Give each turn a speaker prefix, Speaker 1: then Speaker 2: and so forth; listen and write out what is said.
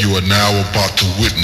Speaker 1: You are now about to witness.